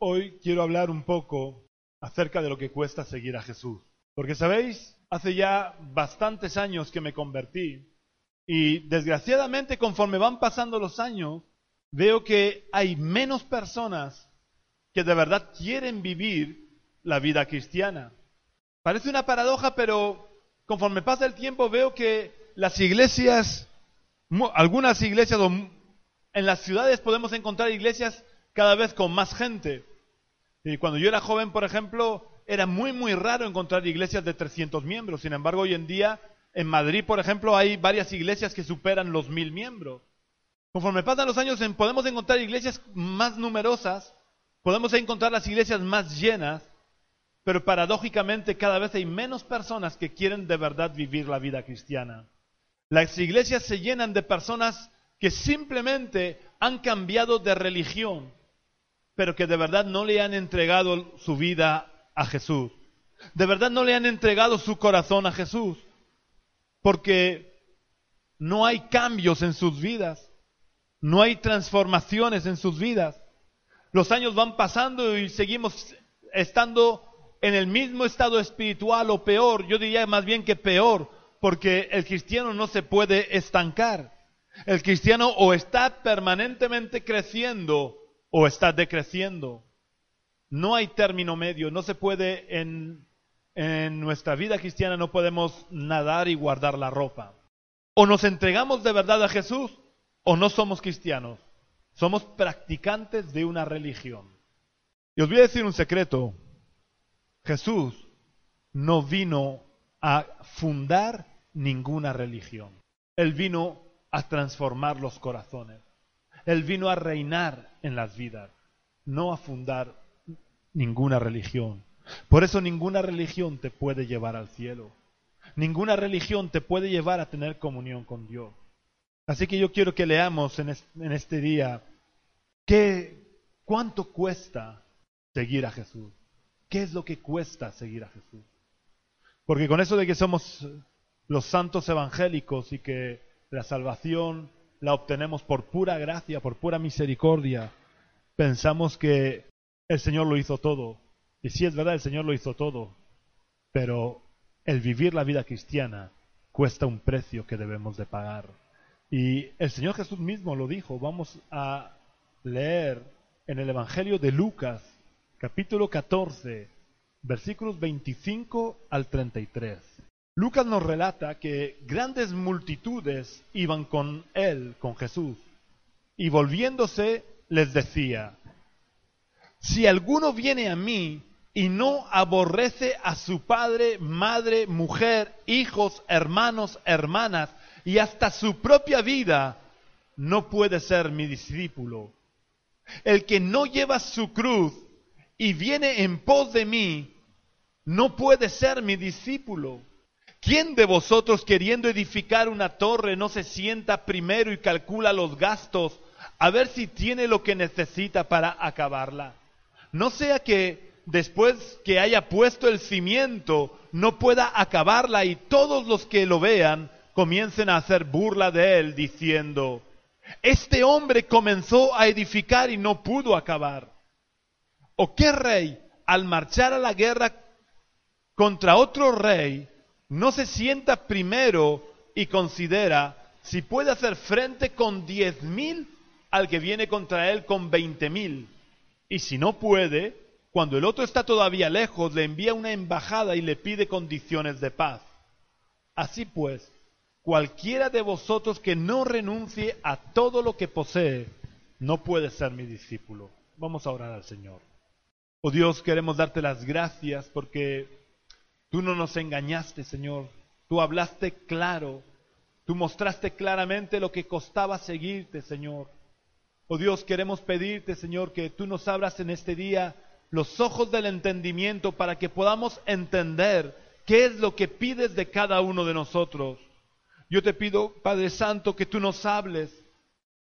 Hoy quiero hablar un poco acerca de lo que cuesta seguir a Jesús. Porque, ¿sabéis? Hace ya bastantes años que me convertí y desgraciadamente conforme van pasando los años, veo que hay menos personas que de verdad quieren vivir la vida cristiana. Parece una paradoja, pero conforme pasa el tiempo veo que las iglesias, algunas iglesias en las ciudades podemos encontrar iglesias cada vez con más gente. Cuando yo era joven, por ejemplo, era muy, muy raro encontrar iglesias de 300 miembros. Sin embargo, hoy en día, en Madrid, por ejemplo, hay varias iglesias que superan los mil miembros. Conforme pasan los años, podemos encontrar iglesias más numerosas, podemos encontrar las iglesias más llenas, pero paradójicamente cada vez hay menos personas que quieren de verdad vivir la vida cristiana. Las iglesias se llenan de personas que simplemente han cambiado de religión, pero que de verdad no le han entregado su vida a Jesús. De verdad no le han entregado su corazón a Jesús, porque no hay cambios en sus vidas, no hay transformaciones en sus vidas. Los años van pasando y seguimos estando en el mismo estado espiritual o peor, yo diría más bien que peor, porque el cristiano no se puede estancar. El cristiano o está permanentemente creciendo o está decreciendo. No hay término medio, no se puede en, en nuestra vida cristiana, no podemos nadar y guardar la ropa. O nos entregamos de verdad a Jesús o no somos cristianos. Somos practicantes de una religión. Y os voy a decir un secreto. Jesús no vino a fundar ninguna religión. Él vino a transformar los corazones. Él vino a reinar en las vidas, no a fundar ninguna religión. Por eso ninguna religión te puede llevar al cielo. Ninguna religión te puede llevar a tener comunión con Dios. Así que yo quiero que leamos en este día qué, cuánto cuesta seguir a Jesús. ¿Qué es lo que cuesta seguir a Jesús? Porque con eso de que somos los santos evangélicos y que la salvación la obtenemos por pura gracia, por pura misericordia, pensamos que el Señor lo hizo todo. Y sí es verdad, el Señor lo hizo todo. Pero el vivir la vida cristiana cuesta un precio que debemos de pagar. Y el Señor Jesús mismo lo dijo. Vamos a leer en el Evangelio de Lucas, capítulo 14, versículos 25 al 33. Lucas nos relata que grandes multitudes iban con él, con Jesús, y volviéndose les decía, si alguno viene a mí y no aborrece a su padre, madre, mujer, hijos, hermanos, hermanas, y hasta su propia vida, no puede ser mi discípulo. El que no lleva su cruz y viene en pos de mí, no puede ser mi discípulo. ¿Quién de vosotros queriendo edificar una torre no se sienta primero y calcula los gastos a ver si tiene lo que necesita para acabarla? No sea que después que haya puesto el cimiento no pueda acabarla y todos los que lo vean comiencen a hacer burla de él diciendo, este hombre comenzó a edificar y no pudo acabar. ¿O qué rey al marchar a la guerra contra otro rey no se sienta primero y considera si puede hacer frente con diez mil al que viene contra él con veinte mil. Y si no puede, cuando el otro está todavía lejos, le envía una embajada y le pide condiciones de paz. Así pues, cualquiera de vosotros que no renuncie a todo lo que posee, no puede ser mi discípulo. Vamos a orar al Señor. Oh Dios, queremos darte las gracias porque Tú no nos engañaste, Señor. Tú hablaste claro. Tú mostraste claramente lo que costaba seguirte, Señor. Oh Dios, queremos pedirte, Señor, que tú nos abras en este día los ojos del entendimiento para que podamos entender qué es lo que pides de cada uno de nosotros. Yo te pido, Padre Santo, que tú nos hables.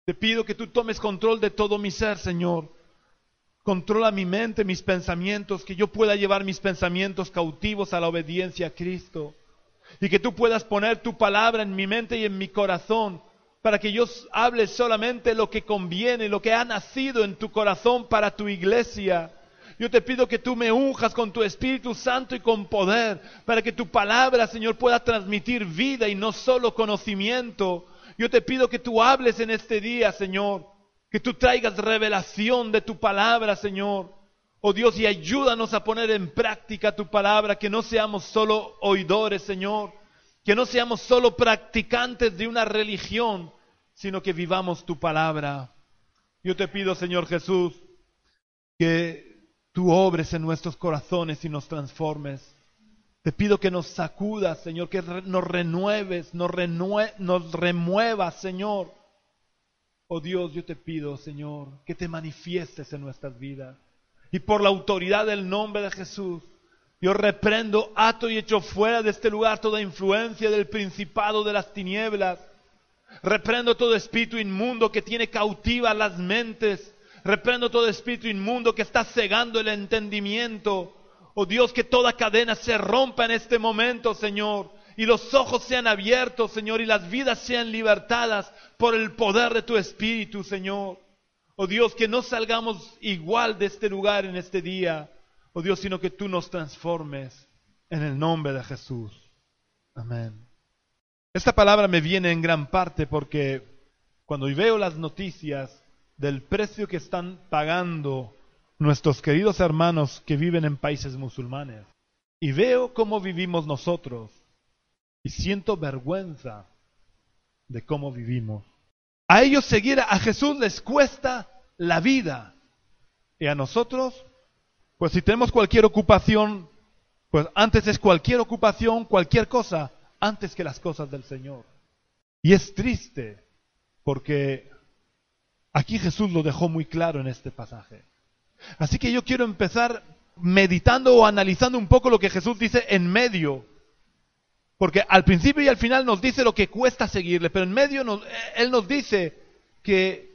Te pido que tú tomes control de todo mi ser, Señor. Controla mi mente, mis pensamientos, que yo pueda llevar mis pensamientos cautivos a la obediencia a Cristo. Y que tú puedas poner tu palabra en mi mente y en mi corazón para que yo hable solamente lo que conviene, lo que ha nacido en tu corazón para tu iglesia. Yo te pido que tú me unjas con tu Espíritu Santo y con poder, para que tu palabra, Señor, pueda transmitir vida y no solo conocimiento. Yo te pido que tú hables en este día, Señor, que tú traigas revelación de tu palabra, Señor. Oh Dios, y ayúdanos a poner en práctica tu palabra, que no seamos solo oidores, Señor, que no seamos solo practicantes de una religión, sino que vivamos tu palabra. Yo te pido, Señor Jesús, que tú obres en nuestros corazones y nos transformes. Te pido que nos sacudas, Señor, que nos renueves, nos, nos remuevas, Señor. Oh Dios, yo te pido, Señor, que te manifiestes en nuestras vidas. Y por la autoridad del nombre de Jesús, yo reprendo, ato y echo fuera de este lugar toda influencia del principado de las tinieblas. Reprendo todo espíritu inmundo que tiene cautivas las mentes. Reprendo todo espíritu inmundo que está cegando el entendimiento. Oh Dios, que toda cadena se rompa en este momento, Señor. Y los ojos sean abiertos, Señor, y las vidas sean libertadas por el poder de tu Espíritu, Señor. Oh Dios, que no salgamos igual de este lugar en este día oh Dios, sino que tú nos transformes en el nombre de Jesús. Amén. Esta palabra me viene en gran parte porque cuando veo las noticias del precio que están pagando nuestros queridos hermanos que viven en países musulmanes y veo cómo vivimos nosotros siento vergüenza de cómo vivimos. A ellos seguir a Jesús les cuesta la vida y a nosotros pues si tenemos cualquier ocupación, pues antes es cualquier ocupación, cualquier cosa, antes que las cosas del Señor. Y es triste, porque aquí Jesús lo dejó muy claro en este pasaje. Así que yo quiero empezar meditando o analizando un poco lo que Jesús dice en medio. Porque al principio y al final nos dice lo que cuesta seguirle, pero en medio Él nos dice que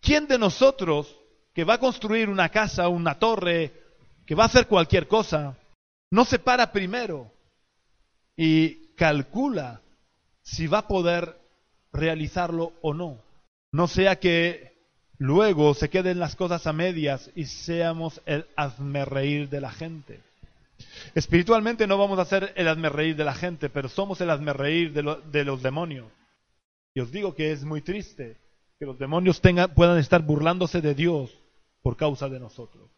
¿quién de nosotros que va a construir una casa, una torre, que va a hacer cualquier cosa, no se para primero y calcula si va a poder realizarlo o no. No sea que luego se queden las cosas a medias y seamos el hazme reír de la gente. Espiritualmente no vamos a ser el hazme reír de la gente, pero somos el hazme reír de, de los demonios. Y os digo que es muy triste que los demonios tengan, puedan estar burlándose de Dios por causa de nosotros.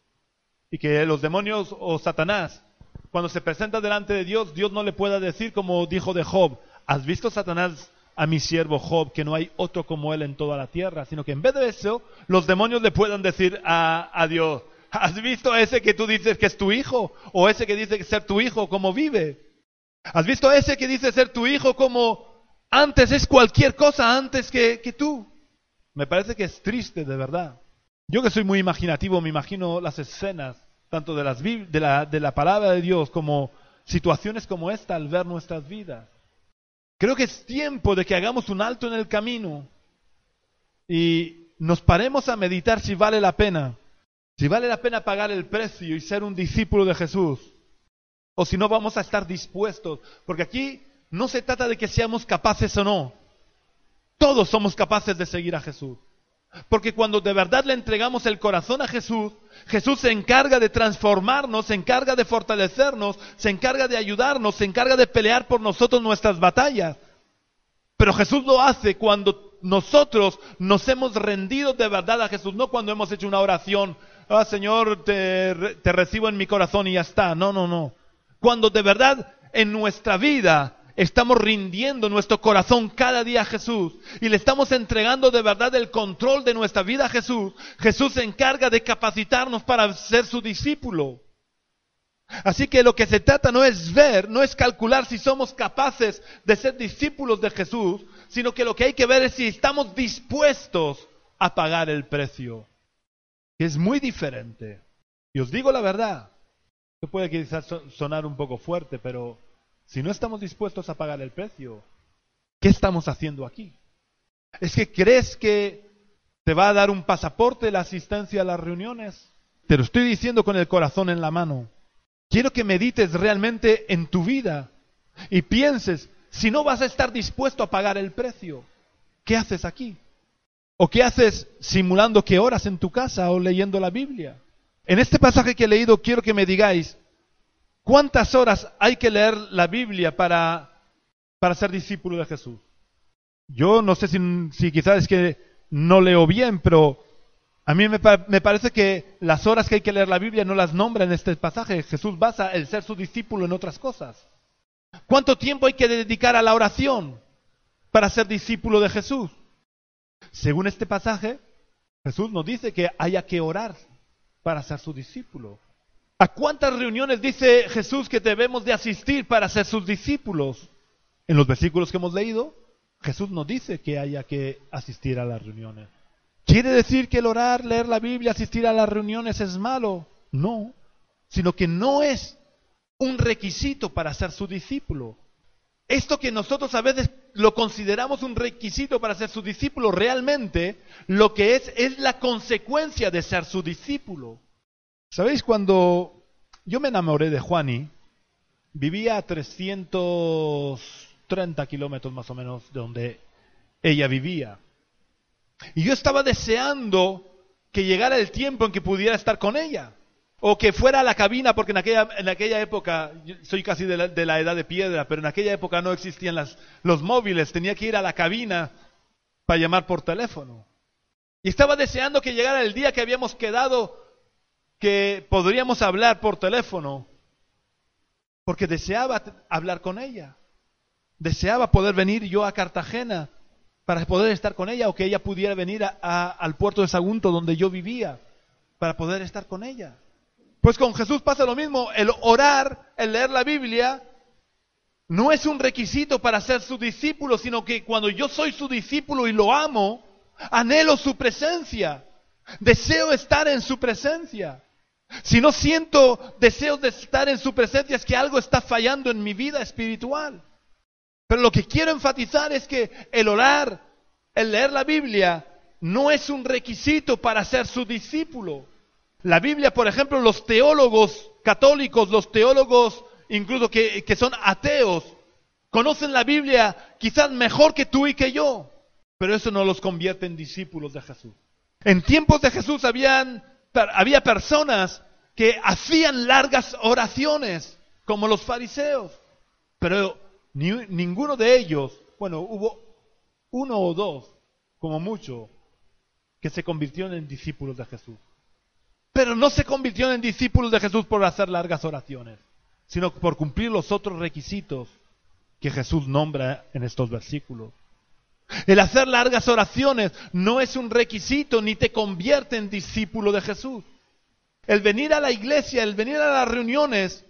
Y que los demonios o Satanás, cuando se presenta delante de Dios, Dios no le pueda decir como dijo de Job, ¿has visto Satanás a mi siervo Job que no hay otro como él en toda la tierra? Sino que en vez de eso, los demonios le puedan decir a Dios, ¿has visto ese que tú dices que es tu hijo? ¿O ese que dice ser tu hijo como vive? ¿Has visto ese que dice ser tu hijo como antes es cualquier cosa antes que, que tú? Me parece que es triste de verdad. Yo que soy muy imaginativo, me imagino las escenas, tanto de, las, de, la, de la palabra de Dios como situaciones como esta al ver nuestras vidas. Creo que es tiempo de que hagamos un alto en el camino y nos paremos a meditar si vale la pena, si vale la pena pagar el precio y ser un discípulo de Jesús, o si no vamos a estar dispuestos, porque aquí no se trata de que seamos capaces o no, todos somos capaces de seguir a Jesús. Porque cuando de verdad le entregamos el corazón a Jesús, Jesús se encarga de transformarnos, se encarga de fortalecernos, se encarga de ayudarnos, se encarga de pelear por nosotros nuestras batallas. Pero Jesús lo hace cuando nosotros nos hemos rendido de verdad a Jesús, no cuando hemos hecho una oración, ah Señor, te, te recibo en mi corazón y ya está. No, no, no. Cuando de verdad en nuestra vida estamos rindiendo nuestro corazón cada día a Jesús y le estamos entregando de verdad el control de nuestra vida a Jesús, Jesús se encarga de capacitarnos para ser su discípulo. Así que lo que se trata no es ver, no es calcular si somos capaces de ser discípulos de Jesús, sino que lo que hay que ver es si estamos dispuestos a pagar el precio, que es muy diferente. Y os digo la verdad, que puede quizás sonar un poco fuerte, pero si no estamos dispuestos a pagar el precio, ¿qué estamos haciendo aquí? ¿Es que crees que te va a dar un pasaporte la asistencia a las reuniones? Te lo estoy diciendo con el corazón en la mano. Quiero que medites realmente en tu vida y pienses si no vas a estar dispuesto a pagar el precio. ¿qué haces aquí? ¿O qué haces simulando que oras en tu casa o leyendo la Biblia? En este pasaje que he leído quiero que me digáis, ¿cuántas horas hay que leer la Biblia para, para ser discípulo de Jesús? Yo no sé si, quizás es que no leo bien, pero a mí me, me, parece que las horas que hay que leer la Biblia no las nombra en este pasaje. Jesús basa el ser su discípulo en otras cosas. ¿Cuánto tiempo hay que dedicar a la oración para ser discípulo de Jesús? Según este pasaje, Jesús nos dice que haya que orar para ser su discípulo. ¿A cuántas reuniones dice Jesús que debemos de asistir para ser sus discípulos? En los versículos que hemos leído, Jesús nos dice que haya que asistir a las reuniones. ¿Quiere decir que el orar, leer la Biblia, asistir a las reuniones es malo? No, sino que no es un requisito para ser su discípulo. Esto que nosotros a veces lo consideramos un requisito para ser su discípulo, realmente lo que es es la consecuencia de ser su discípulo. ¿Sabéis? Cuando yo me enamoré de Juani, vivía a 330 kilómetros más o menos de donde ella vivía. Y yo estaba deseando que llegara el tiempo en que pudiera estar con ella. O que fuera a la cabina, porque en aquella, época, soy casi de la, edad de piedra, pero en aquella época no existían las, los móviles, tenía que ir a la cabina para llamar por teléfono. Y estaba deseando que llegara el día que habíamos quedado que podríamos hablar por teléfono, porque deseaba hablar con ella. Deseaba poder venir yo a Cartagena para poder estar con ella o que ella pudiera venir al puerto de Sagunto donde yo vivía para poder estar con ella. Pues con Jesús pasa lo mismo. El orar, el leer la Biblia, no es un requisito para ser su discípulo, sino que cuando yo soy su discípulo y lo amo, anhelo su presencia. Deseo estar en su presencia. Si no siento deseos de estar en su presencia es que algo está fallando en mi vida espiritual. Pero lo que quiero enfatizar es que el orar, el leer la Biblia, no es un requisito para ser su discípulo. La Biblia, por ejemplo, los teólogos católicos, los teólogos incluso que, son ateos, conocen la Biblia quizás mejor que tú y que yo, pero eso no los convierte en discípulos de Jesús. En tiempos de Jesús habían, había personas que hacían largas oraciones, como los fariseos, pero ninguno de ellos, bueno, hubo uno o dos, como mucho, que se convirtieron en discípulos de Jesús. Pero no se convirtió en discípulos de Jesús por hacer largas oraciones, sino por cumplir los otros requisitos que Jesús nombra en estos versículos. El hacer largas oraciones no es un requisito ni te convierte en discípulo de Jesús. El venir a la iglesia, el venir a las reuniones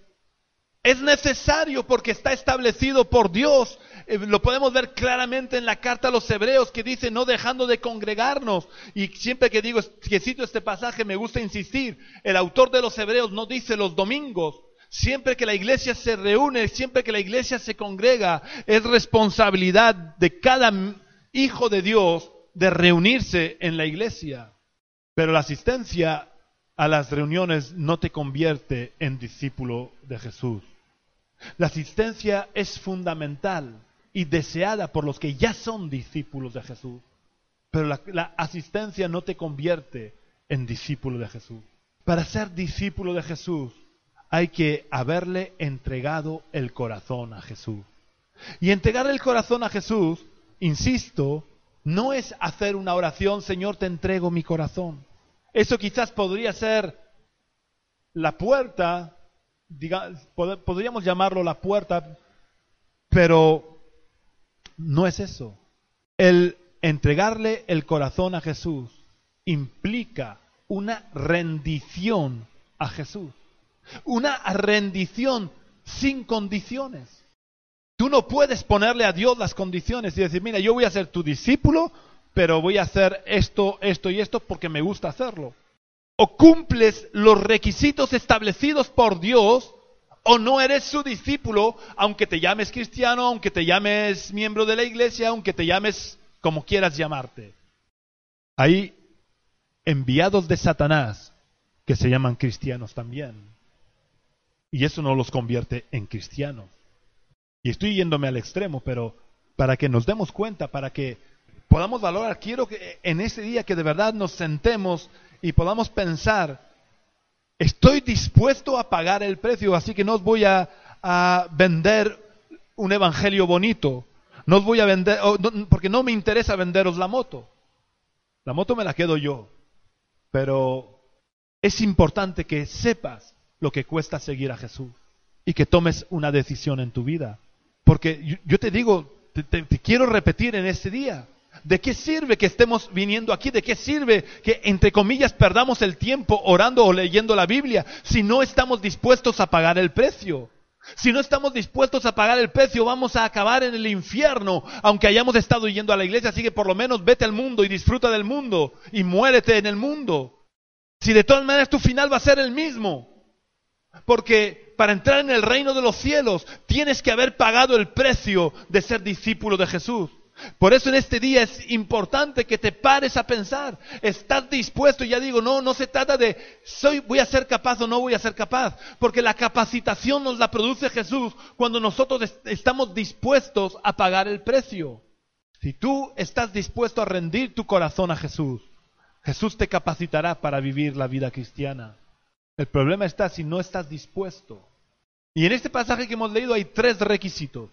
es necesario porque está establecido por Dios. Eh, lo podemos ver claramente en la carta a los hebreos que dice no dejando de congregarnos. Y siempre que digo que cito este pasaje me gusta insistir. El autor de los hebreos no dice los domingos. Siempre que la iglesia se reúne, siempre que la iglesia se congrega, es responsabilidad de cada hijo de Dios de reunirse en la iglesia. Pero la asistencia a las reuniones no te convierte en discípulo de Jesús. La asistencia es fundamental y deseada por los que ya son discípulos de Jesús. Pero la, asistencia no te convierte en discípulo de Jesús. Para ser discípulo de Jesús hay que haberle entregado el corazón a Jesús. Y entregar el corazón a Jesús, insisto, no es hacer una oración, Señor, te entrego mi corazón. Eso quizás podría ser la puerta podríamos llamarlo la puerta, pero no es eso. El entregarle el corazón a Jesús implica una rendición a Jesús. Una rendición sin condiciones. Tú no puedes ponerle a Dios las condiciones y decir, mira, yo voy a ser tu discípulo, pero voy a hacer esto, esto y esto porque me gusta hacerlo o cumples los requisitos establecidos por Dios o no eres su discípulo, aunque te llames cristiano, aunque te llames miembro de la iglesia, aunque te llames como quieras llamarte. Hay enviados de Satanás que se llaman cristianos también. Y eso no los convierte en cristianos. Y estoy yéndome al extremo, pero para que nos demos cuenta, para que podamos valorar. Quiero que en ese día que de verdad nos sentemos y podamos pensar, estoy dispuesto a pagar el precio, así que no os voy a, vender un evangelio bonito. No os voy a vender, porque no me interesa venderos la moto. La moto me la quedo yo. Pero es importante que sepas lo que cuesta seguir a Jesús y que tomes una decisión en tu vida. Porque yo, te digo, te, quiero repetir en este día, ¿de qué sirve que estemos viniendo aquí? ¿De qué sirve que, entre comillas, perdamos el tiempo orando o leyendo la Biblia si no estamos dispuestos a pagar el precio? Si no estamos dispuestos a pagar el precio, vamos a acabar en el infierno, aunque hayamos estado yendo a la iglesia. Así que por lo menos vete al mundo y disfruta del mundo y muérete en el mundo. Si de todas maneras tu final va a ser el mismo. Porque para entrar en el reino de los cielos tienes que haber pagado el precio de ser discípulo de Jesús. Por eso en este día es importante que te pares a pensar. ¿Estás dispuesto? Ya digo, no, no se trata de soy, voy a ser capaz o no voy a ser capaz. Porque la capacitación nos la produce Jesús cuando nosotros estamos dispuestos a pagar el precio. Si tú estás dispuesto a rendir tu corazón a Jesús, Jesús te capacitará para vivir la vida cristiana. El problema está si no estás dispuesto. Y en este pasaje que hemos leído hay tres requisitos.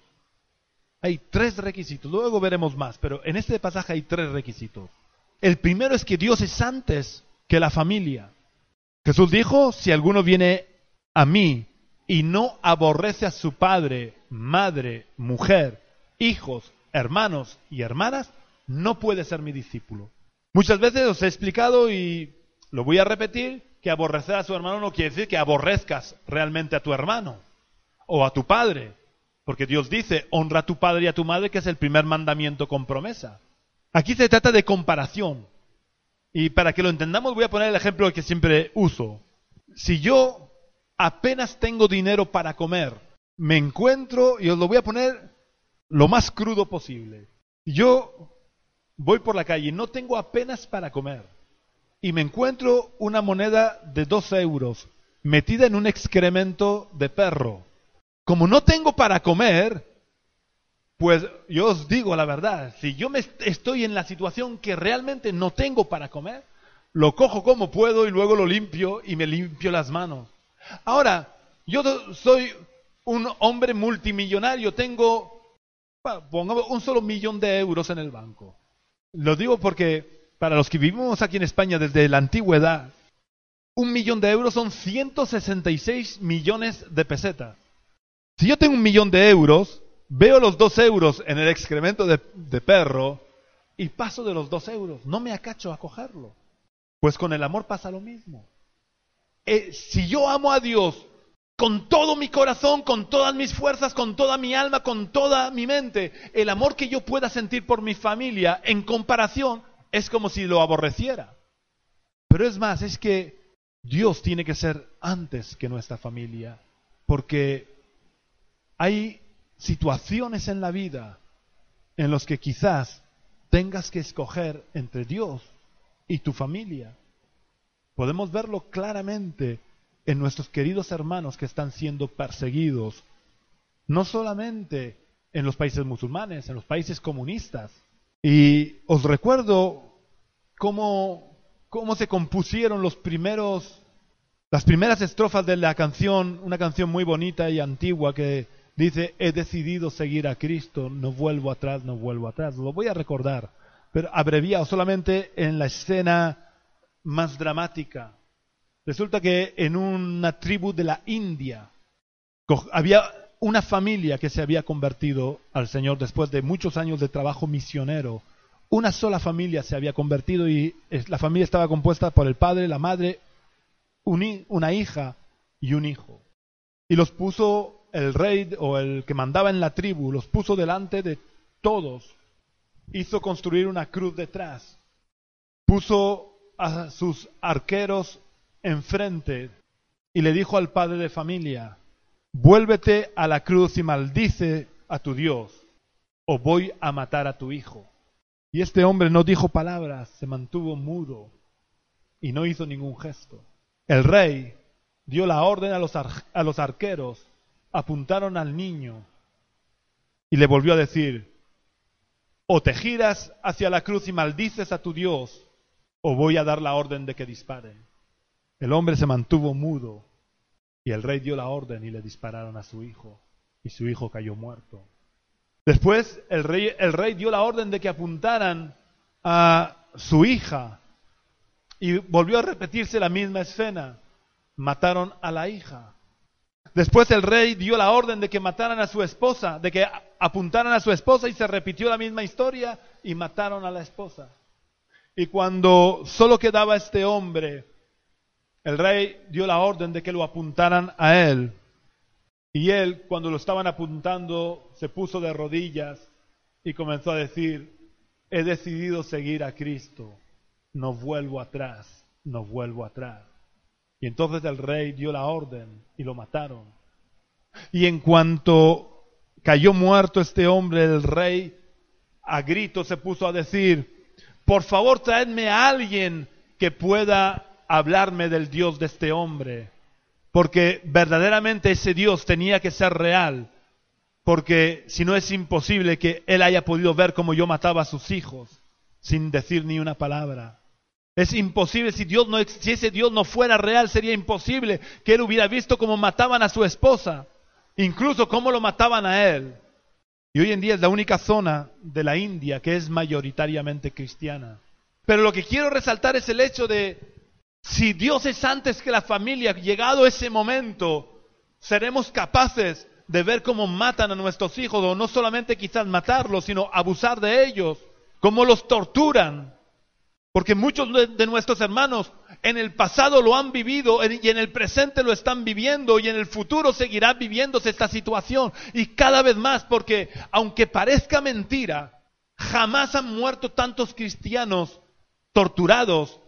Hay tres requisitos. Luego veremos más, pero en este pasaje hay tres requisitos. El primero es que Dios es antes que la familia. Jesús dijo, si alguno viene a mí y no aborrece a su padre, madre, mujer, hijos, hermanos y hermanas, no puede ser mi discípulo. Muchas veces os he explicado y lo voy a repetir, que aborrecer a su hermano no quiere decir que aborrezcas realmente a tu hermano o a tu padre porque Dios dice, honra a tu padre y a tu madre, que es el primer mandamiento con promesa. Aquí se trata de comparación. Y para que lo entendamos voy a poner el ejemplo que siempre uso. Si yo apenas tengo dinero para comer, me encuentro, y os lo voy a poner lo más crudo posible. Yo voy por la calle no tengo apenas para comer. Y me encuentro una moneda de dos euros metida en un excremento de perro como no tengo para comer, pues yo os digo la verdad, si yo me estoy en la situación que realmente no tengo para comer, lo cojo como puedo y luego lo limpio y me limpio las manos. Ahora, yo soy un hombre multimillonario, tengo, pongamos, un solo millón de euros en el banco. Lo digo porque para los que vivimos aquí en España desde la antigüedad, un millón de euros son 166 millones de pesetas. Si yo tengo un millón de euros, veo los dos euros en el excremento de, perro y paso de los dos euros, no me acacho a cogerlo. Pues con el amor pasa lo mismo. Eh, si yo amo a Dios con todo mi corazón, con todas mis fuerzas, con toda mi alma, con toda mi mente, el amor que yo pueda sentir por mi familia en comparación es como si lo aborreciera. Pero es más, es que Dios tiene que ser antes que nuestra familia, porque hay situaciones en la vida en las que quizás tengas que escoger entre Dios y tu familia. Podemos verlo claramente en nuestros queridos hermanos que están siendo perseguidos, no solamente en los países musulmanes, en los países comunistas. Y os recuerdo cómo, cómo se compusieron los primeros, las primeras estrofas de la canción, una canción muy bonita y antigua que Dice, he decidido seguir a Cristo, no vuelvo atrás, no vuelvo atrás. Lo voy a recordar, pero abreviado solamente en la escena más dramática. Resulta que en una tribu de la India había una familia que se había convertido al Señor después de muchos años de trabajo misionero. Una sola familia se había convertido y la familia estaba compuesta por el padre, la madre, una hija y un hijo. Y los puso el rey o el que mandaba en la tribu, los puso delante de todos, hizo construir una cruz detrás, puso a sus arqueros enfrente y le dijo al padre de familia, vuélvete a la cruz y maldice a tu Dios, o voy a matar a tu hijo. Y este hombre no dijo palabras, se mantuvo mudo y no hizo ningún gesto. El rey dio la orden a los, a los arqueros apuntaron al niño y le volvió a decir, o te giras hacia la cruz y maldices a tu Dios, o voy a dar la orden de que disparen. El hombre se mantuvo mudo y el rey dio la orden y le dispararon a su hijo y su hijo cayó muerto. Después el rey, el rey dio la orden de que apuntaran a su hija y volvió a repetirse la misma escena. Mataron a la hija. Después el rey dio la orden de que mataran a su esposa, de que apuntaran a su esposa y se repitió la misma historia y mataron a la esposa. Y cuando solo quedaba este hombre, el rey dio la orden de que lo apuntaran a él. Y él, cuando lo estaban apuntando, se puso de rodillas y comenzó a decir, he decidido seguir a Cristo, no vuelvo atrás, no vuelvo atrás. Y entonces el rey dio la orden y lo mataron. Y en cuanto cayó muerto este hombre, el rey a grito se puso a decir, por favor traedme a alguien que pueda hablarme del Dios de este hombre, porque verdaderamente ese Dios tenía que ser real, porque si no es imposible que él haya podido ver cómo yo mataba a sus hijos sin decir ni una palabra. Es imposible, si, Dios no, si ese Dios no fuera real, sería imposible que él hubiera visto cómo mataban a su esposa, incluso cómo lo mataban a él. Y hoy en día es la única zona de la India que es mayoritariamente cristiana. Pero lo que quiero resaltar es el hecho de, si Dios es antes que la familia, llegado ese momento, seremos capaces de ver cómo matan a nuestros hijos, o no solamente quizás matarlos, sino abusar de ellos, cómo los torturan, porque muchos de nuestros hermanos en el pasado lo han vivido y en el presente lo están viviendo y en el futuro seguirá viviéndose esta situación. Y cada vez más, porque aunque parezca mentira, jamás han muerto tantos cristianos torturados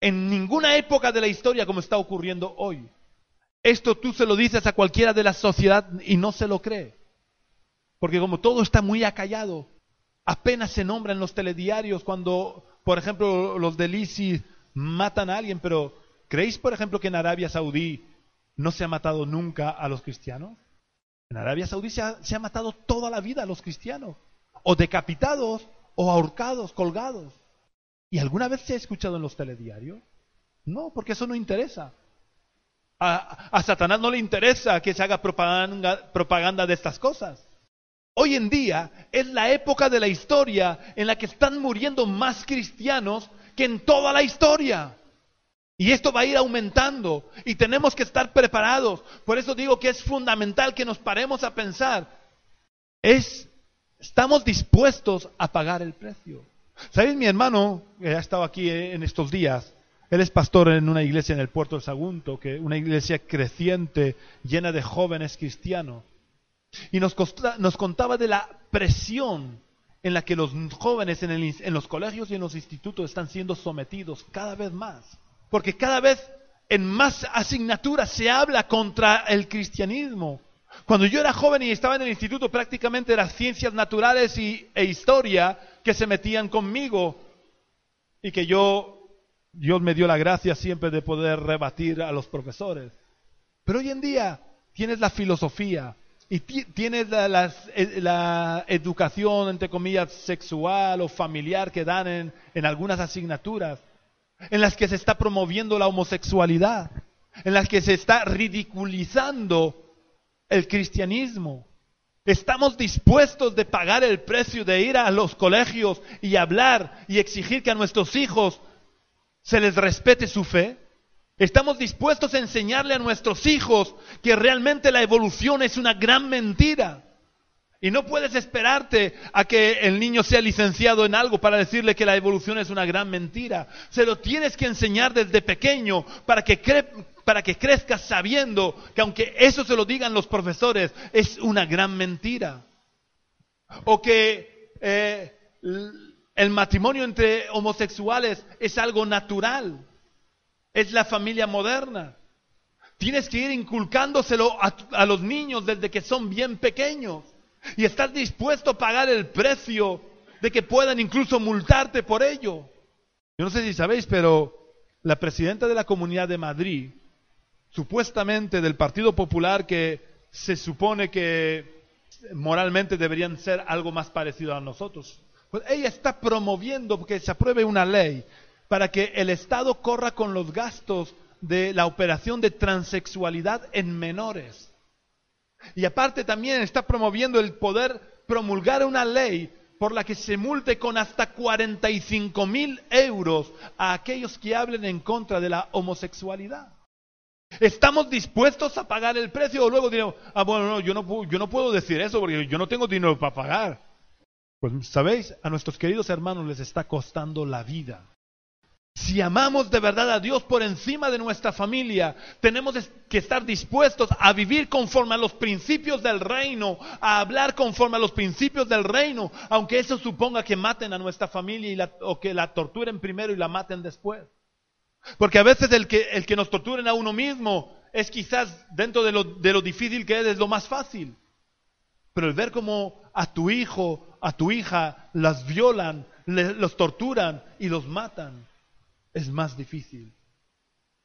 en ninguna época de la historia como está ocurriendo hoy. Esto tú se lo dices a cualquiera de la sociedad y no se lo cree. Porque como todo está muy acallado, apenas se nombra en los telediarios cuando por ejemplo, los del ISIS matan a alguien, pero ¿creéis, por ejemplo, que en Arabia Saudí no se ha matado nunca a los cristianos? En Arabia Saudí se ha, matado toda la vida a los cristianos, o decapitados, o ahorcados, colgados. ¿Y alguna vez se ha escuchado en los telediarios? No, porque eso no interesa. A, a, Satanás no le interesa que se haga propaganda, propaganda de estas cosas. Hoy en día es la época de la historia en la que están muriendo más cristianos que en toda la historia. Y esto va a ir aumentando y tenemos que estar preparados. Por eso digo que es fundamental que nos paremos a pensar. Es, estamos dispuestos a pagar el precio. ¿Sabéis? Mi hermano, que ha estado aquí en estos días, él es pastor en una iglesia en el puerto de Sagunto, que una iglesia creciente, llena de jóvenes cristianos. Y nos, contaba de la presión en la que los jóvenes en, los colegios y en los institutos están siendo sometidos cada vez más. Porque cada vez en más asignaturas se habla contra el cristianismo. Cuando yo era joven y estaba en el instituto, prácticamente eran ciencias naturales y, e historia que se metían conmigo y que yo, Dios me dio la gracia siempre de poder rebatir a los profesores. Pero hoy en día tienes la filosofía, y tienes eh, la, educación, entre comillas, sexual o familiar que dan en, en algunas asignaturas, en las que se está promoviendo la homosexualidad, en las que se está ridiculizando el cristianismo. Estamos dispuestos de pagar el precio de ir a los colegios y hablar y exigir que a nuestros hijos se les respete su fe. Estamos dispuestos a enseñarle a nuestros hijos que realmente la evolución es una gran mentira. Y no puedes esperarte a que el niño sea licenciado en algo para decirle que la evolución es una gran mentira. Se lo tienes que enseñar desde pequeño para que, para que crezcas sabiendo que aunque eso se lo digan los profesores, es una gran mentira. O que eh, el matrimonio entre homosexuales es algo natural es la familia moderna. Tienes que ir inculcándoselo a, los niños desde que son bien pequeños. Y estás dispuesto a pagar el precio de que puedan incluso multarte por ello. Yo no sé si sabéis, pero la presidenta de la Comunidad de Madrid, supuestamente del Partido Popular, que se supone que moralmente deberían ser algo más parecido a nosotros, Pues ella está promoviendo que se apruebe una ley para que el Estado corra con los gastos de la operación de transexualidad en menores. Y aparte también está promoviendo el poder promulgar una ley por la que se multe con hasta 45 mil euros a aquellos que hablen en contra de la homosexualidad. ¿Estamos dispuestos a pagar el precio? O luego diremos, ah, bueno, no, yo no, yo no puedo decir eso porque yo no tengo dinero para pagar. Pues, ¿sabéis? A nuestros queridos hermanos les está costando la vida. Si amamos de verdad a Dios por encima de nuestra familia, tenemos que estar dispuestos a vivir conforme a los principios del reino, a hablar conforme a los principios del reino, aunque eso suponga que maten a nuestra familia o que la torturen primero y la maten después. Porque a veces el que, el que nos torturen a uno mismo es quizás dentro de lo, de lo difícil que es, es lo más fácil. Pero el ver cómo a tu hijo, a tu hija, las violan, los torturan y los matan, es más difícil.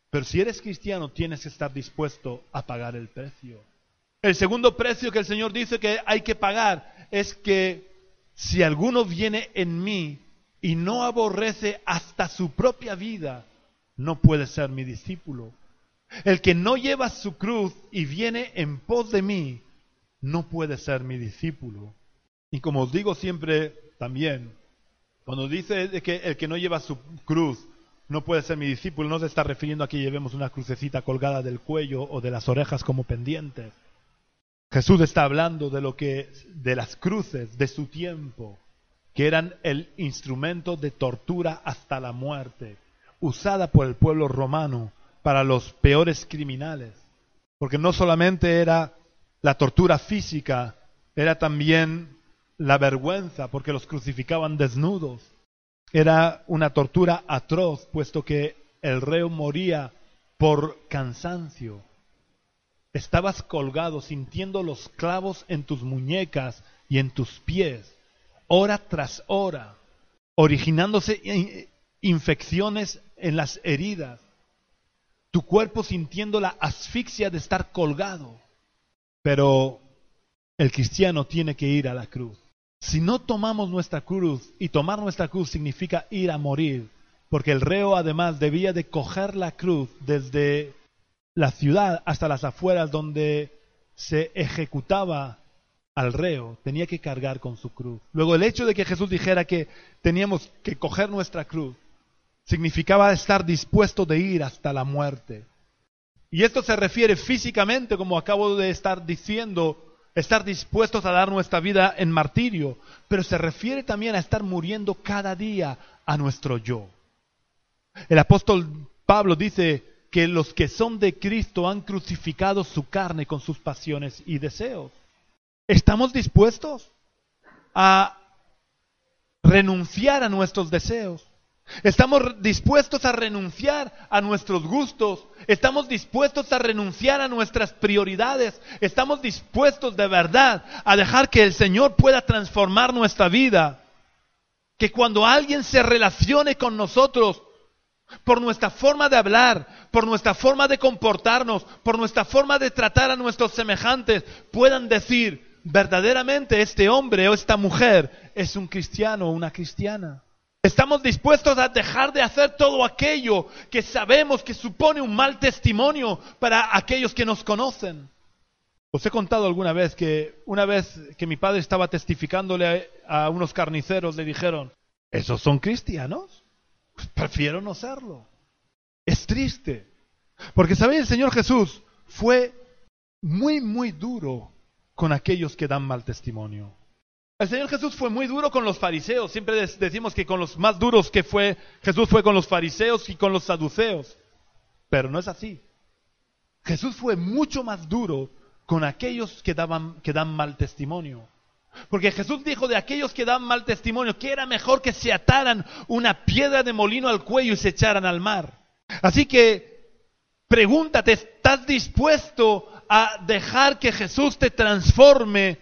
Pero si eres cristiano, tienes que estar dispuesto a pagar el precio. El segundo precio que el Señor dice que hay que pagar es que si alguno viene en mí y no aborrece hasta su propia vida, no puede ser mi discípulo. El que no lleva su cruz y viene en pos de mí, no puede ser mi discípulo. Y como os digo siempre también, cuando dice que el que no lleva su cruz no puede ser mi discípulo, no se está refiriendo a que llevemos una crucecita colgada del cuello o de las orejas como pendientes. Jesús está hablando de lo que de las cruces de su tiempo, que eran el instrumento de tortura hasta la muerte, usada por el pueblo romano para los peores criminales, porque no solamente era la tortura física, era también la vergüenza, porque los crucificaban desnudos, era una tortura atroz, puesto que el reo moría por cansancio. Estabas colgado sintiendo los clavos en tus muñecas y en tus pies, hora tras hora, originándose infecciones en las heridas, tu cuerpo sintiendo la asfixia de estar colgado. Pero el cristiano tiene que ir a la cruz. Si no tomamos nuestra cruz, y tomar nuestra cruz significa ir a morir, porque el reo además debía de coger la cruz desde la ciudad hasta las afueras donde se ejecutaba al reo, tenía que cargar con su cruz. Luego el hecho de que Jesús dijera que teníamos que coger nuestra cruz significaba estar dispuesto de ir hasta la muerte. Y esto se refiere físicamente, como acabo de estar diciendo, estar dispuestos a dar nuestra vida en martirio, pero se refiere también a estar muriendo cada día a nuestro yo. El apóstol Pablo dice que los que son de Cristo han crucificado su carne con sus pasiones y deseos. ¿Estamos dispuestos a renunciar a nuestros deseos? Estamos dispuestos a renunciar a nuestros gustos. Estamos dispuestos a renunciar a nuestras prioridades. Estamos dispuestos de verdad a dejar que el Señor pueda transformar nuestra vida. Que cuando alguien se relacione con nosotros, por nuestra forma de hablar, por nuestra forma de comportarnos, por nuestra forma de tratar a nuestros semejantes, puedan decir, verdaderamente este hombre o esta mujer es un cristiano o una cristiana. Estamos dispuestos a dejar de hacer todo aquello que sabemos que supone un mal testimonio para aquellos que nos conocen. Os he contado alguna vez que una vez que mi padre estaba testificándole a, unos carniceros, le dijeron, ¿esos son cristianos? Pues prefiero no serlo. Es triste. Porque, ¿sabéis? El Señor Jesús fue muy, muy duro con aquellos que dan mal testimonio. El Señor Jesús fue muy duro con los fariseos. Siempre decimos que con los más duros que fue, Jesús fue con los fariseos y con los saduceos. Pero no es así. Jesús fue mucho más duro con aquellos que, que dan mal testimonio. Porque Jesús dijo de aquellos que dan mal testimonio que era mejor que se ataran una piedra de molino al cuello y se echaran al mar. Así que pregúntate, ¿estás dispuesto a dejar que Jesús te transforme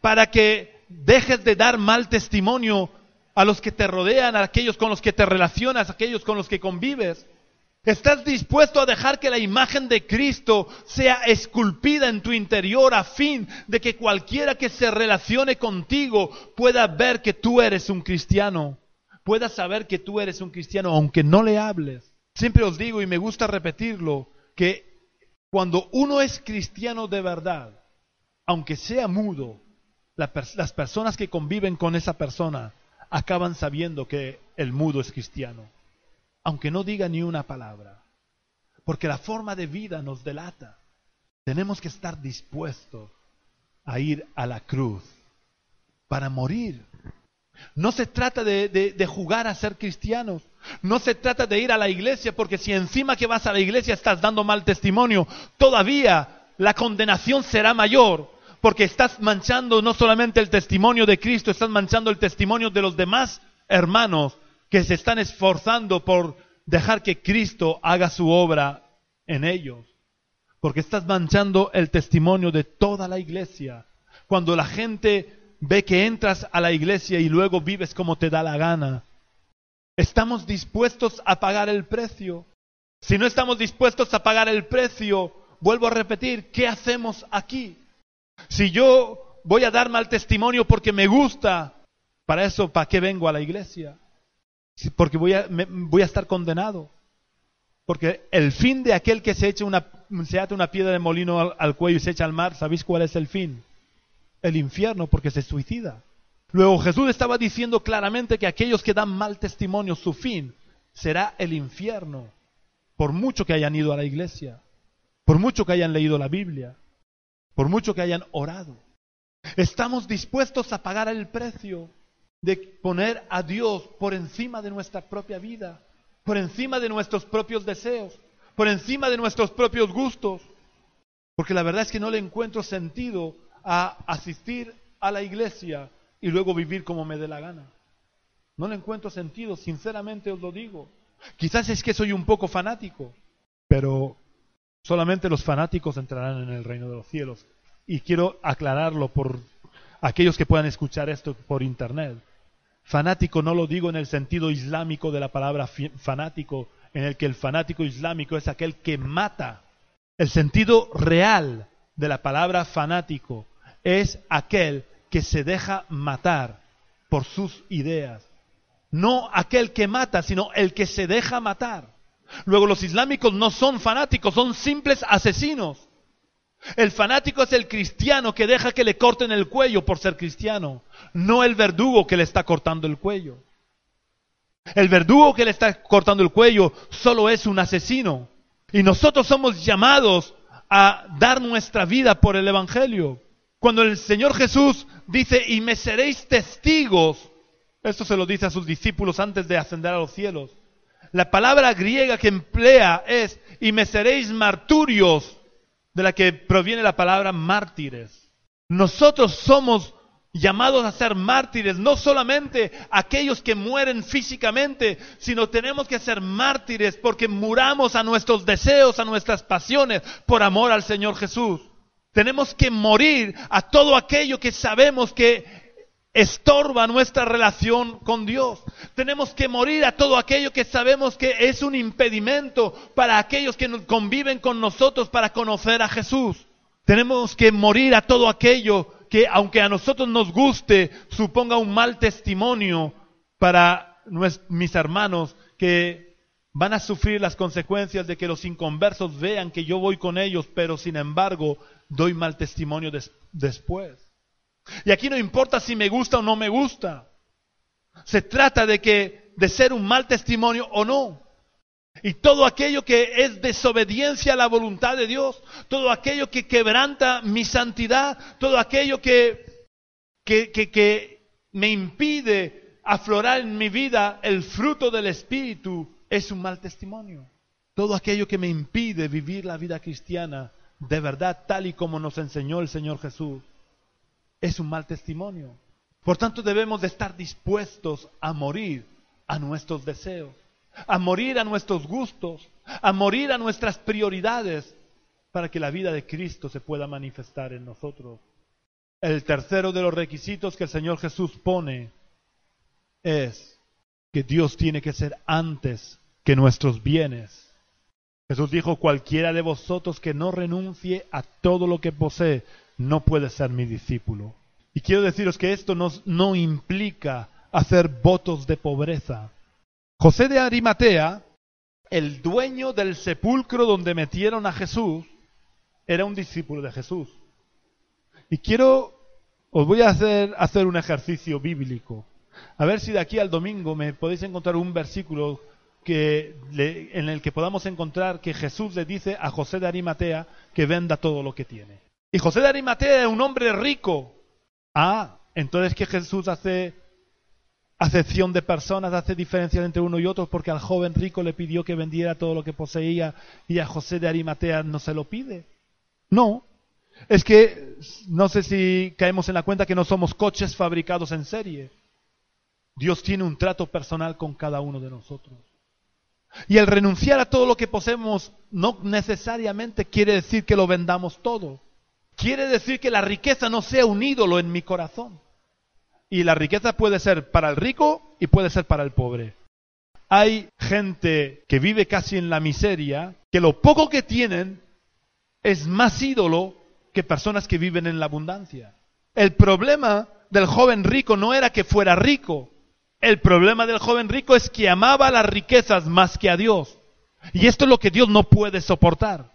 para que dejes de dar mal testimonio a los que te rodean, a aquellos con los que te relacionas, a aquellos con los que convives. ¿Estás dispuesto a dejar que la imagen de Cristo sea esculpida en tu interior a fin de que cualquiera que se relacione contigo pueda ver que tú eres un cristiano? Pueda saber que tú eres un cristiano aunque no le hables. Siempre os digo y me gusta repetirlo, que cuando uno es cristiano de verdad, aunque sea mudo, las personas que conviven con esa persona acaban sabiendo que el mudo es cristiano aunque no diga ni una palabra. Porque la forma de vida nos delata. Tenemos que estar dispuestos a ir a la cruz para morir. No se trata de, jugar a ser cristianos. No se trata de ir a la iglesia, porque si encima que vas a la iglesia estás dando mal testimonio, todavía la condenación será mayor, porque estás manchando no solamente el testimonio de Cristo, estás manchando el testimonio de los demás hermanos que se están esforzando por dejar que Cristo haga su obra en ellos. Porque estás manchando el testimonio de toda la iglesia. Cuando la gente ve que entras a la iglesia y luego vives como te da la gana, ¿estamos dispuestos a pagar el precio? Si no estamos dispuestos a pagar el precio, vuelvo a repetir, ¿qué hacemos aquí? Si yo voy a dar mal testimonio porque me gusta, para eso, ¿para qué vengo a la iglesia? porque voy a, voy a estar condenado. Porque el fin de aquel que se, echa una, se una piedra de molino al, cuello y se echa al mar, ¿sabéis cuál es el fin? El infierno, porque se suicida. Luego Jesús estaba diciendo claramente que aquellos que dan mal testimonio, su fin será el infierno, por mucho que hayan ido a la iglesia, por mucho que hayan leído la Biblia, por mucho que hayan orado. Estamos dispuestos a pagar el precio de poner a Dios por encima de nuestra propia vida, por encima de nuestros propios deseos, por encima de nuestros propios gustos. Porque la verdad es que no le encuentro sentido a asistir a la iglesia y luego vivir como me dé la gana. No le encuentro sentido, sinceramente os lo digo. Quizás es que soy un poco fanático, pero solamente los fanáticos entrarán en el reino de los cielos. Y quiero aclararlo por aquellos que puedan escuchar esto por internet. Fanático no lo digo en el sentido islámico de la palabra fanático, en el que el fanático islámico es aquel que mata. El sentido real de la palabra fanático es aquel que se deja matar por sus ideas. No aquel que mata, sino el que se deja matar. Luego los islámicos no son fanáticos, son simples asesinos. El fanático es el cristiano que deja que le corten el cuello por ser cristiano, no el verdugo que le está cortando el cuello. El verdugo que le está cortando el cuello solo es un asesino. Y nosotros somos llamados a dar nuestra vida por el Evangelio. Cuando el Señor Jesús dice, y me seréis testigos, esto se lo dice a sus discípulos antes de ascender a los cielos. La palabra griega que emplea es, y me seréis marturios de la que proviene la palabra mártires. Nosotros somos llamados a ser mártires, no solamente aquellos que mueren físicamente, sino tenemos que ser mártires porque muramos a nuestros deseos, a nuestras pasiones, por amor al Señor Jesús. Tenemos que morir a todo aquello que sabemos que estorba nuestra relación con Dios. Tenemos que morir a todo aquello que sabemos que es un impedimento para aquellos que conviven con nosotros para conocer a Jesús. Tenemos que morir a todo aquello que, aunque a nosotros nos guste, suponga un mal testimonio para mis hermanos que van a sufrir las consecuencias de que los inconversos vean que yo voy con ellos, pero sin embargo doy mal testimonio después. Y aquí no importa si me gusta o no me gusta. Se trata de que de ser un mal testimonio o no. Y todo aquello que es desobediencia a la voluntad de Dios, todo aquello que quebranta mi santidad, todo aquello que, que, que, me impide aflorar en mi vida el fruto del Espíritu, es un mal testimonio. Todo aquello que me impide vivir la vida cristiana de verdad tal y como nos enseñó el Señor Jesús, es un mal testimonio. Por tanto, debemos de estar dispuestos a morir a nuestros deseos, a morir a nuestros gustos, a morir a nuestras prioridades, para que la vida de Cristo se pueda manifestar en nosotros. El tercero de los requisitos que el Señor Jesús pone es que Dios tiene que ser antes que nuestros bienes. Jesús dijo, cualquiera de vosotros que no renuncie a todo lo que posee, no puede ser mi discípulo. Y quiero deciros que esto no implica hacer votos de pobreza. José de Arimatea, el dueño del sepulcro donde metieron a Jesús, era un discípulo de Jesús. Y quiero, os voy a hacer, hacer un ejercicio bíblico. A ver si de aquí al domingo me podéis encontrar un versículo que, en el que podamos encontrar que Jesús le dice a José de Arimatea que venda todo lo que tiene. Y José de Arimatea es un hombre rico. Ah, entonces que Jesús hace acepción de personas, hace diferencia entre uno y otro porque al joven rico le pidió que vendiera todo lo que poseía y a José de Arimatea no se lo pide. No, es que no sé si caemos en la cuenta que no somos coches fabricados en serie. Dios tiene un trato personal con cada uno de nosotros. Y el renunciar a todo lo que poseemos no necesariamente quiere decir que lo vendamos todo. Quiere decir que la riqueza no sea un ídolo en mi corazón. Y la riqueza puede ser para el rico y puede ser para el pobre. Hay gente que vive casi en la miseria, que lo poco que tienen es más ídolo que personas que viven en la abundancia. El problema del joven rico no era que fuera rico. El problema del joven rico es que amaba las riquezas más que a Dios. Y esto es lo que Dios no puede soportar.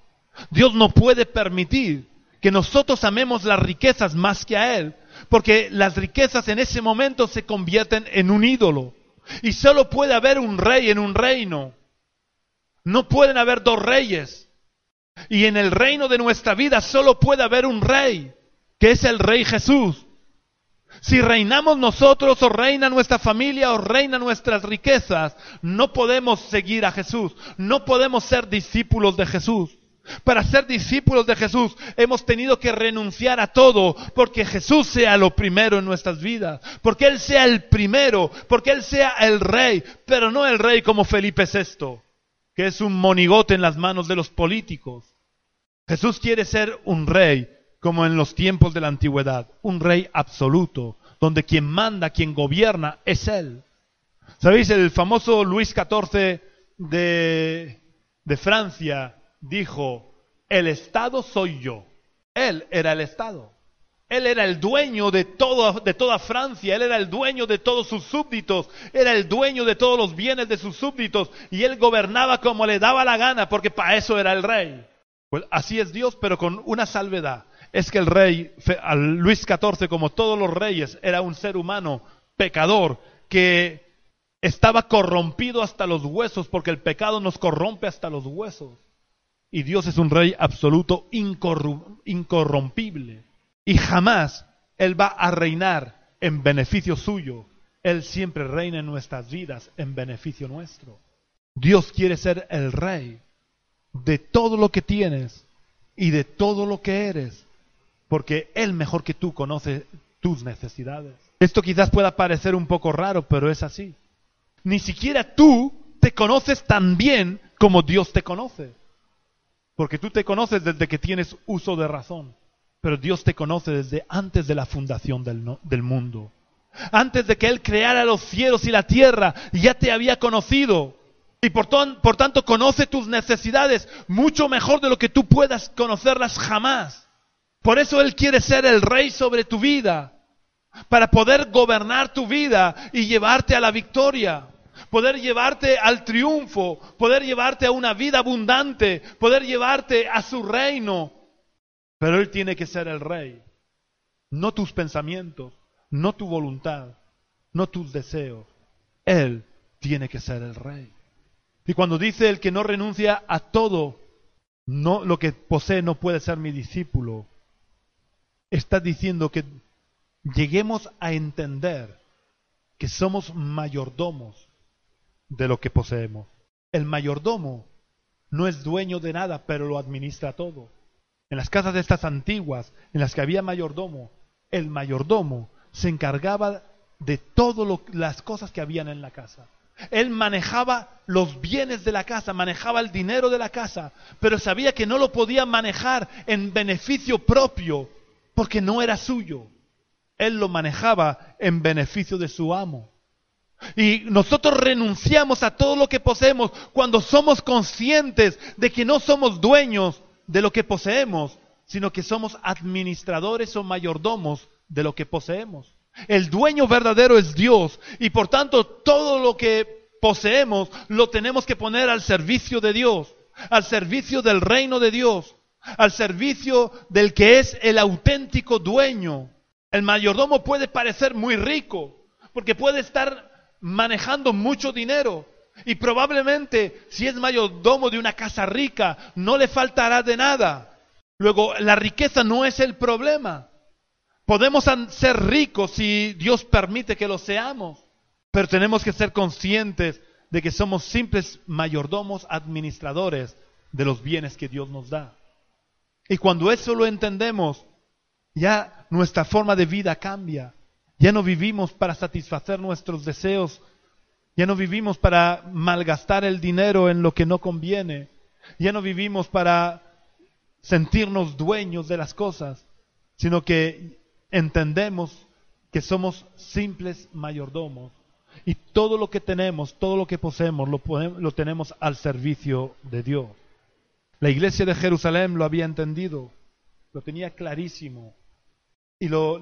Dios no puede permitir que nosotros amemos las riquezas más que a Él, porque las riquezas en ese momento se convierten en un ídolo. Y solo puede haber un rey en un reino. No pueden haber dos reyes. Y en el reino de nuestra vida solo puede haber un rey, que es el rey Jesús. Si reinamos nosotros o reina nuestra familia o reina nuestras riquezas, no podemos seguir a Jesús, no podemos ser discípulos de Jesús. Para ser discípulos de Jesús hemos tenido que renunciar a todo porque Jesús sea lo primero en nuestras vidas, porque Él sea el primero, porque Él sea el rey, pero no el rey como Felipe VI, que es un monigote en las manos de los políticos. Jesús quiere ser un rey como en los tiempos de la antigüedad, un rey absoluto, donde quien manda, quien gobierna es Él. ¿Sabéis? El famoso Luis XIV de, de Francia dijo, el Estado soy yo. Él era el Estado. Él era el dueño de, todo, de toda Francia, él era el dueño de todos sus súbditos, era el dueño de todos los bienes de sus súbditos y él gobernaba como le daba la gana porque para eso era el rey. Pues así es Dios, pero con una salvedad. Es que el rey, Luis XIV, como todos los reyes, era un ser humano pecador que estaba corrompido hasta los huesos porque el pecado nos corrompe hasta los huesos. Y Dios es un rey absoluto, incorrompible. Y jamás Él va a reinar en beneficio suyo. Él siempre reina en nuestras vidas en beneficio nuestro. Dios quiere ser el rey de todo lo que tienes y de todo lo que eres, porque Él mejor que tú conoce tus necesidades. Esto quizás pueda parecer un poco raro, pero es así. Ni siquiera tú te conoces tan bien como Dios te conoce. Porque tú te conoces desde que tienes uso de razón, pero Dios te conoce desde antes de la fundación del, mundo. Antes de que Él creara los cielos y la tierra, ya te había conocido. Y por, por tanto conoce tus necesidades mucho mejor de lo que tú puedas conocerlas jamás. Por eso Él quiere ser el rey sobre tu vida, para poder gobernar tu vida y llevarte a la victoria poder llevarte al triunfo, poder llevarte a una vida abundante, poder llevarte a su reino. Pero Él tiene que ser el rey, no tus pensamientos, no tu voluntad, no tus deseos. Él tiene que ser el rey. Y cuando dice el que no renuncia a todo, no lo que posee no puede ser mi discípulo, está diciendo que lleguemos a entender que somos mayordomos de lo que poseemos. El mayordomo no es dueño de nada, pero lo administra todo. En las casas de estas antiguas, en las que había mayordomo, el mayordomo se encargaba de todas las cosas que habían en la casa. Él manejaba los bienes de la casa, manejaba el dinero de la casa, pero sabía que no lo podía manejar en beneficio propio, porque no era suyo. Él lo manejaba en beneficio de su amo. Y nosotros renunciamos a todo lo que poseemos cuando somos conscientes de que no somos dueños de lo que poseemos, sino que somos administradores o mayordomos de lo que poseemos. El dueño verdadero es Dios y por tanto todo lo que poseemos lo tenemos que poner al servicio de Dios, al servicio del reino de Dios, al servicio del que es el auténtico dueño. El mayordomo puede parecer muy rico porque puede estar manejando mucho dinero y probablemente si es mayordomo de una casa rica no le faltará de nada. Luego, la riqueza no es el problema. Podemos ser ricos si Dios permite que lo seamos, pero tenemos que ser conscientes de que somos simples mayordomos administradores de los bienes que Dios nos da. Y cuando eso lo entendemos, ya nuestra forma de vida cambia. Ya no vivimos para satisfacer nuestros deseos. Ya no vivimos para malgastar el dinero en lo que no conviene. Ya no vivimos para sentirnos dueños de las cosas, sino que entendemos que somos simples mayordomos y todo lo que tenemos, todo lo que poseemos, lo, tenemos al servicio de Dios. La iglesia de Jerusalén lo había entendido, lo tenía clarísimo y lo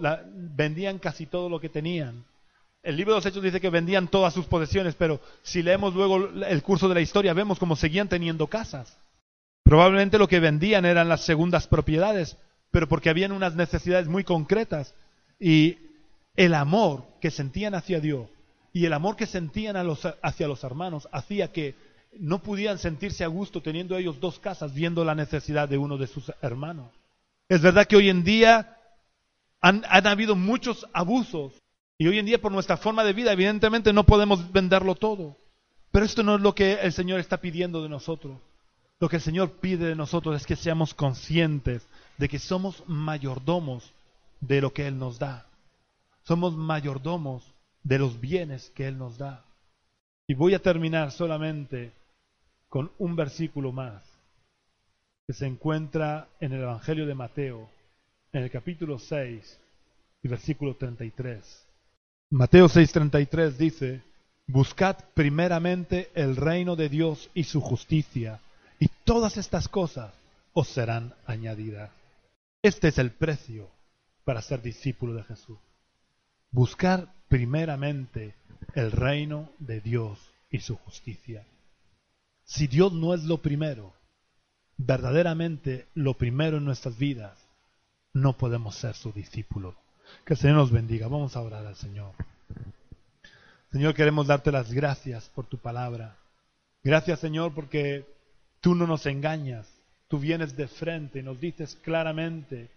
vendían casi todo lo que tenían. El libro de los Hechos dice que vendían todas sus posesiones, pero si leemos luego el curso de la historia, vemos cómo seguían teniendo casas. Probablemente lo que vendían eran las segundas propiedades, pero porque habían unas necesidades muy concretas. Y el amor que sentían hacia Dios y el amor que sentían hacia los hermanos hacía que no pudieran sentirse a gusto teniendo ellos dos casas viendo la necesidad de uno de sus hermanos. Es verdad que hoy en día han, habido muchos abusos y hoy en día por nuestra forma de vida evidentemente no podemos venderlo todo. Pero esto no es lo que el Señor está pidiendo de nosotros. Lo que el Señor pide de nosotros es que seamos conscientes de que somos mayordomos de lo que Él nos da. Somos mayordomos de los bienes que Él nos da. Y voy a terminar solamente con un versículo más que se encuentra en el Evangelio de Mateo, en el capítulo 6 y versículo 33. Mateo 6:33 dice, Buscad primeramente el reino de Dios y su justicia, y todas estas cosas os serán añadidas. Este es el precio para ser discípulo de Jesús. Buscar primeramente el reino de Dios y su justicia. Si Dios no es lo primero, verdaderamente lo primero en nuestras vidas, no podemos ser su discípulo. Que el Señor nos bendiga. Vamos a orar al Señor. Señor, queremos darte las gracias por tu palabra. Gracias, Señor, porque tú no nos engañas. Tú vienes de frente y nos dices claramente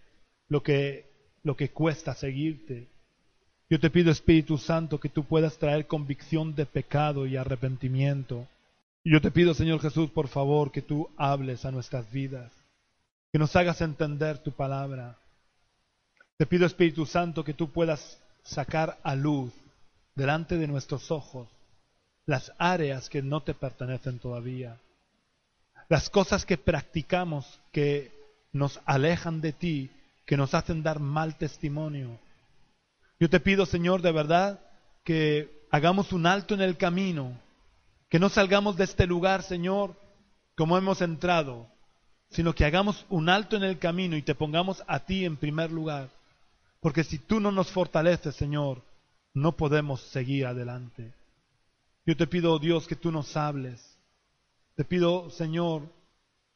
lo que, lo que cuesta seguirte. Yo te pido, Espíritu Santo, que tú puedas traer convicción de pecado y arrepentimiento. Yo te pido, Señor Jesús, por favor, que tú hables a nuestras vidas, que nos hagas entender tu palabra. Te pido, Espíritu Santo, que tú puedas sacar a luz delante de nuestros ojos las áreas que no te pertenecen todavía las cosas que practicamos que nos alejan de ti, que nos hacen dar mal testimonio. Yo te pido, Señor, de verdad, que hagamos un alto en el camino, que no salgamos de este lugar, Señor, como hemos entrado, sino que hagamos un alto en el camino y te pongamos a ti en primer lugar. Porque si tú no nos fortaleces, Señor, no podemos seguir adelante. Yo te pido, Dios, que tú nos hables, te pido, Señor,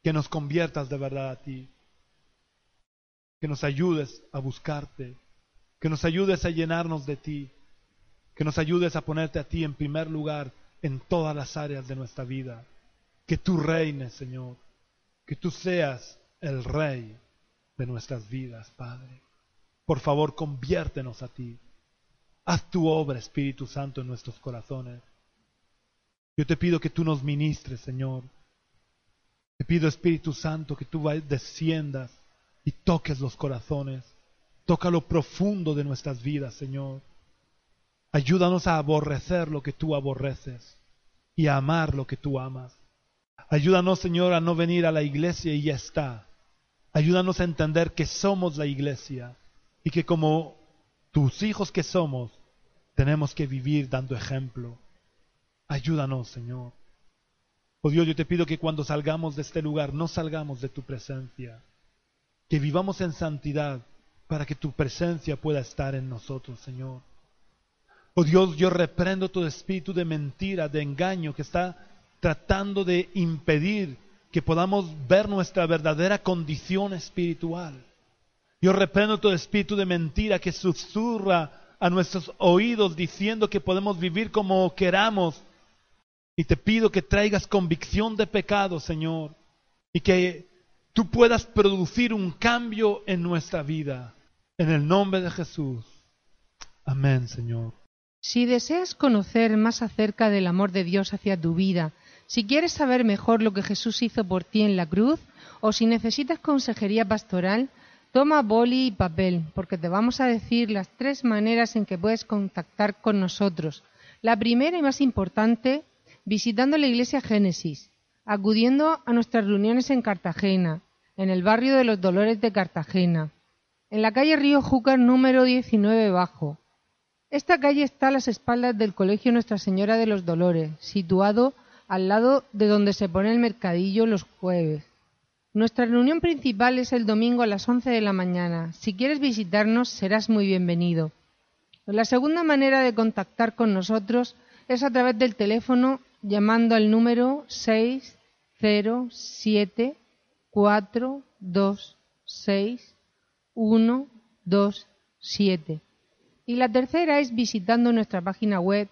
que nos conviertas de verdad a ti, que nos ayudes a buscarte, que nos ayudes a llenarnos de ti, que nos ayudes a ponerte a ti en primer lugar en todas las áreas de nuestra vida, que tú reines, Señor, que tú seas el rey de nuestras vidas, Padre. Por favor, conviértenos a ti. Haz tu obra, Espíritu Santo, en nuestros corazones. Yo te pido que tú nos ministres, Señor. Te pido, Espíritu Santo, que tú desciendas y toques los corazones. Toca lo profundo de nuestras vidas, Señor. Ayúdanos a aborrecer lo que tú aborreces y a amar lo que tú amas. Ayúdanos, Señor, a no venir a la iglesia y ya está. Ayúdanos a entender que somos la iglesia y que como tus hijos que somos, tenemos que vivir dando ejemplo. Ayúdanos, Señor. Oh Dios, yo te pido que cuando salgamos de este lugar no salgamos de tu presencia, que vivamos en santidad para que tu presencia pueda estar en nosotros, Señor. Oh Dios, yo reprendo todo espíritu de mentira, de engaño que está tratando de impedir que podamos ver nuestra verdadera condición espiritual. Yo reprendo todo espíritu de mentira que susurra a nuestros oídos diciendo que podemos vivir como queramos. Y te pido que traigas convicción de pecado, Señor, y que tú puedas producir un cambio en nuestra vida. En el nombre de Jesús. Amén, Señor. Si deseas conocer más acerca del amor de Dios hacia tu vida, si quieres saber mejor lo que Jesús hizo por ti en la cruz, o si necesitas consejería pastoral, toma boli y papel, porque te vamos a decir las tres maneras en que puedes contactar con nosotros. La primera y más importante, visitando la iglesia Génesis, acudiendo a nuestras reuniones en Cartagena, en el barrio de los Dolores de Cartagena, en la calle Río Júcar número 19 bajo. Esta calle está a las espaldas del Colegio Nuestra Señora de los Dolores, situado al lado de donde se pone el mercadillo los jueves. Nuestra reunión principal es el domingo a las 11 de la mañana. Si quieres visitarnos, serás muy bienvenido. La segunda manera de contactar con nosotros es a través del teléfono llamando al número 607 426 127. Y la tercera es visitando nuestra página web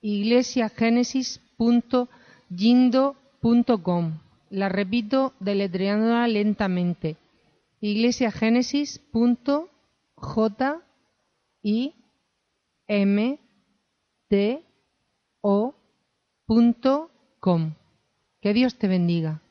iglesiagenesis.yindo.com. La repito deletreándola lentamente. iglesiagenesis.j.i.m.t.o.com. Que Dios te bendiga.